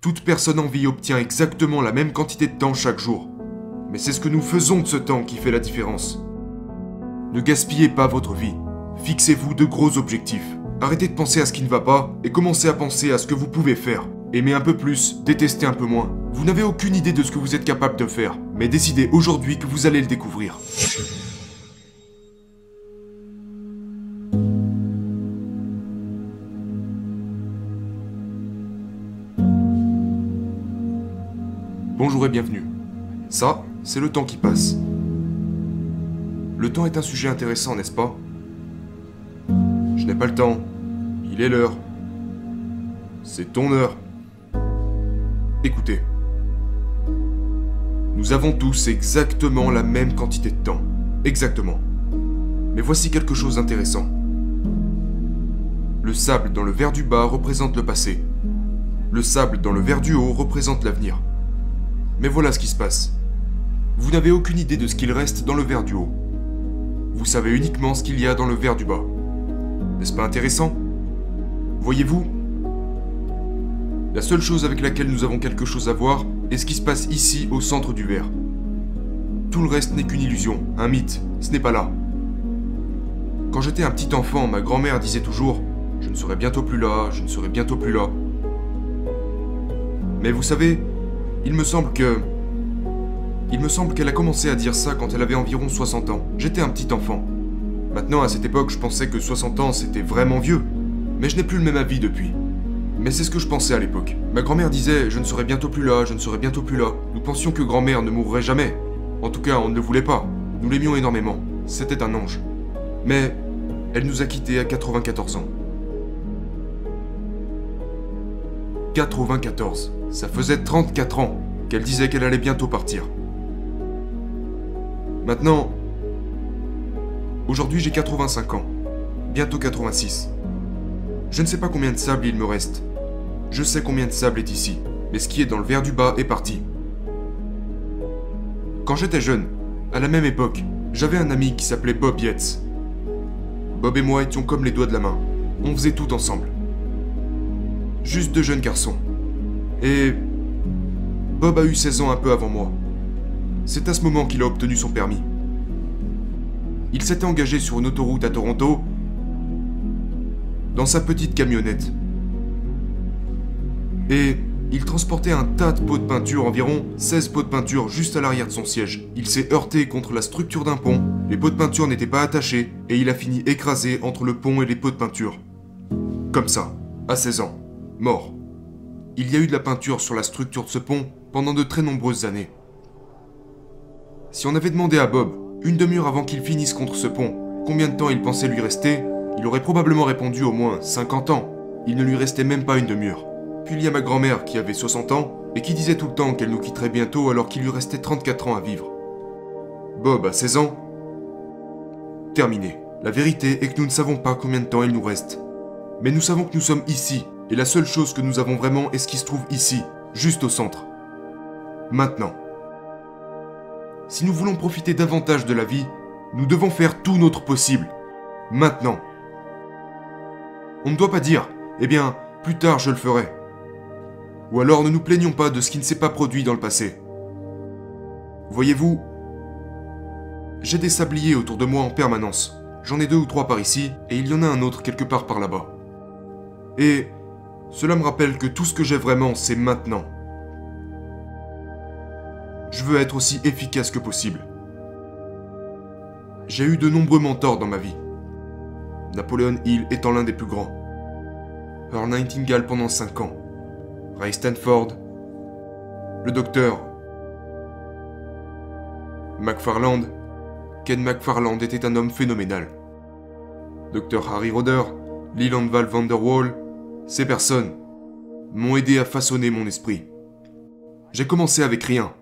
Toute personne en vie obtient exactement la même quantité de temps chaque jour. Mais c'est ce que nous faisons de ce temps qui fait la différence. Ne gaspillez pas votre vie. Fixez-vous de gros objectifs. Arrêtez de penser à ce qui ne va pas et commencez à penser à ce que vous pouvez faire. Aimez un peu plus, détestez un peu moins. Vous n'avez aucune idée de ce que vous êtes capable de faire, mais décidez aujourd'hui que vous allez le découvrir. Bonjour et bienvenue. Ça, c'est le temps qui passe. Le temps est un sujet intéressant, n'est-ce pas? Je n'ai pas le temps. Il est l'heure. C'est ton heure. Écoutez. Nous avons tous exactement la même quantité de temps. Exactement. Mais voici quelque chose d'intéressant. Le sable dans le verre du bas représente le passé. Le sable dans le verre du haut représente l'avenir. Mais voilà ce qui se passe. Vous n'avez aucune idée de ce qu'il reste dans le verre du haut. Vous savez uniquement ce qu'il y a dans le verre du bas. N'est-ce pas intéressant? Voyez-vous? La seule chose avec laquelle nous avons quelque chose à voir est ce qui se passe ici au centre du verre. Tout le reste n'est qu'une illusion, un mythe, ce n'est pas là. Quand j'étais un petit enfant, ma grand-mère disait toujours ⁇ Je ne serai bientôt plus là, je ne serai bientôt plus là ⁇ Mais vous savez, il me semble que... Il me semble qu'elle a commencé à dire ça quand elle avait environ 60 ans. J'étais un petit enfant. Maintenant, à cette époque, je pensais que 60 ans, c'était vraiment vieux. Mais je n'ai plus le même avis depuis. Mais c'est ce que je pensais à l'époque. Ma grand-mère disait Je ne serai bientôt plus là, je ne serai bientôt plus là. Nous pensions que grand-mère ne mourrait jamais. En tout cas, on ne le voulait pas. Nous l'aimions énormément. C'était un ange. Mais elle nous a quittés à 94 ans. 94. Ça faisait 34 ans qu'elle disait qu'elle allait bientôt partir. Maintenant, aujourd'hui j'ai 85 ans, bientôt 86. Je ne sais pas combien de sable il me reste. Je sais combien de sable est ici, mais ce qui est dans le verre du bas est parti. Quand j'étais jeune, à la même époque, j'avais un ami qui s'appelait Bob Yates. Bob et moi étions comme les doigts de la main. On faisait tout ensemble. Juste deux jeunes garçons. Et Bob a eu 16 ans un peu avant moi. C'est à ce moment qu'il a obtenu son permis. Il s'était engagé sur une autoroute à Toronto dans sa petite camionnette. Et il transportait un tas de pots de peinture, environ 16 pots de peinture juste à l'arrière de son siège. Il s'est heurté contre la structure d'un pont, les pots de peinture n'étaient pas attachés, et il a fini écrasé entre le pont et les pots de peinture. Comme ça, à 16 ans, mort. Il y a eu de la peinture sur la structure de ce pont pendant de très nombreuses années. Si on avait demandé à Bob, une demi-heure avant qu'il finisse contre ce pont, combien de temps il pensait lui rester, il aurait probablement répondu au moins 50 ans. Il ne lui restait même pas une demi-heure. Puis il y a ma grand-mère qui avait 60 ans et qui disait tout le temps qu'elle nous quitterait bientôt alors qu'il lui restait 34 ans à vivre. Bob a 16 ans. Terminé. La vérité est que nous ne savons pas combien de temps il nous reste. Mais nous savons que nous sommes ici, et la seule chose que nous avons vraiment est ce qui se trouve ici, juste au centre. Maintenant. Si nous voulons profiter davantage de la vie, nous devons faire tout notre possible. Maintenant. On ne doit pas dire, eh bien, plus tard je le ferai. Ou alors ne nous plaignons pas de ce qui ne s'est pas produit dans le passé. Voyez-vous, j'ai des sabliers autour de moi en permanence. J'en ai deux ou trois par ici, et il y en a un autre quelque part par là-bas. Et cela me rappelle que tout ce que j'ai vraiment, c'est maintenant. Je veux être aussi efficace que possible. J'ai eu de nombreux mentors dans ma vie. Napoleon Hill étant l'un des plus grands. Earl Nightingale pendant 5 ans. Ray Stanford. Le docteur. McFarland. Ken McFarland était un homme phénoménal. Dr Harry Roder, Leland Val van der Waal, ces personnes m'ont aidé à façonner mon esprit. J'ai commencé avec rien.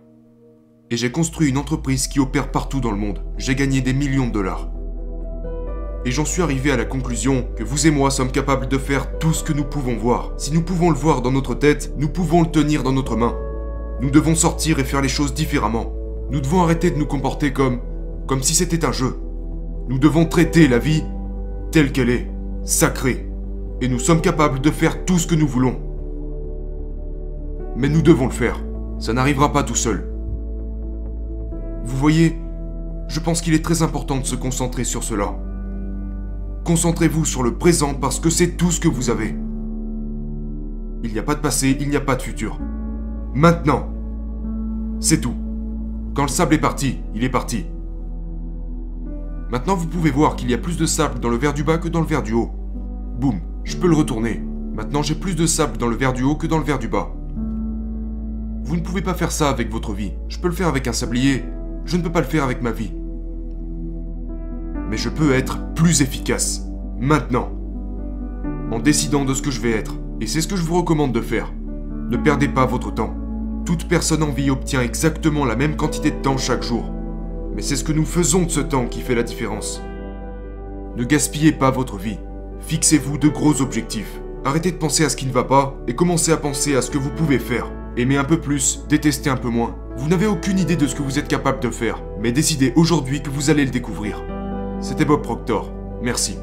Et j'ai construit une entreprise qui opère partout dans le monde. J'ai gagné des millions de dollars. Et j'en suis arrivé à la conclusion que vous et moi sommes capables de faire tout ce que nous pouvons voir. Si nous pouvons le voir dans notre tête, nous pouvons le tenir dans notre main. Nous devons sortir et faire les choses différemment. Nous devons arrêter de nous comporter comme comme si c'était un jeu. Nous devons traiter la vie telle qu'elle est, sacrée. Et nous sommes capables de faire tout ce que nous voulons. mais nous devons le faire. Ça n'arrivera pas tout seul. Vous voyez, je pense qu'il est très important de se concentrer sur cela. Concentrez-vous sur le présent parce que c'est tout ce que vous avez. Il n'y a pas de passé, il n'y a pas de futur. Maintenant. C'est tout. Quand le sable est parti, il est parti. Maintenant, vous pouvez voir qu'il y a plus de sable dans le verre du bas que dans le verre du haut. Boum, je peux le retourner. Maintenant, j'ai plus de sable dans le verre du haut que dans le verre du bas. Vous ne pouvez pas faire ça avec votre vie. Je peux le faire avec un sablier. Je ne peux pas le faire avec ma vie. Mais je peux être plus efficace. Maintenant. En décidant de ce que je vais être. Et c'est ce que je vous recommande de faire. Ne perdez pas votre temps. Toute personne en vie obtient exactement la même quantité de temps chaque jour. Mais c'est ce que nous faisons de ce temps qui fait la différence. Ne gaspillez pas votre vie. Fixez-vous de gros objectifs. Arrêtez de penser à ce qui ne va pas et commencez à penser à ce que vous pouvez faire. Aimez un peu plus, détestez un peu moins. Vous n'avez aucune idée de ce que vous êtes capable de faire, mais décidez aujourd'hui que vous allez le découvrir. C'était Bob Proctor. Merci.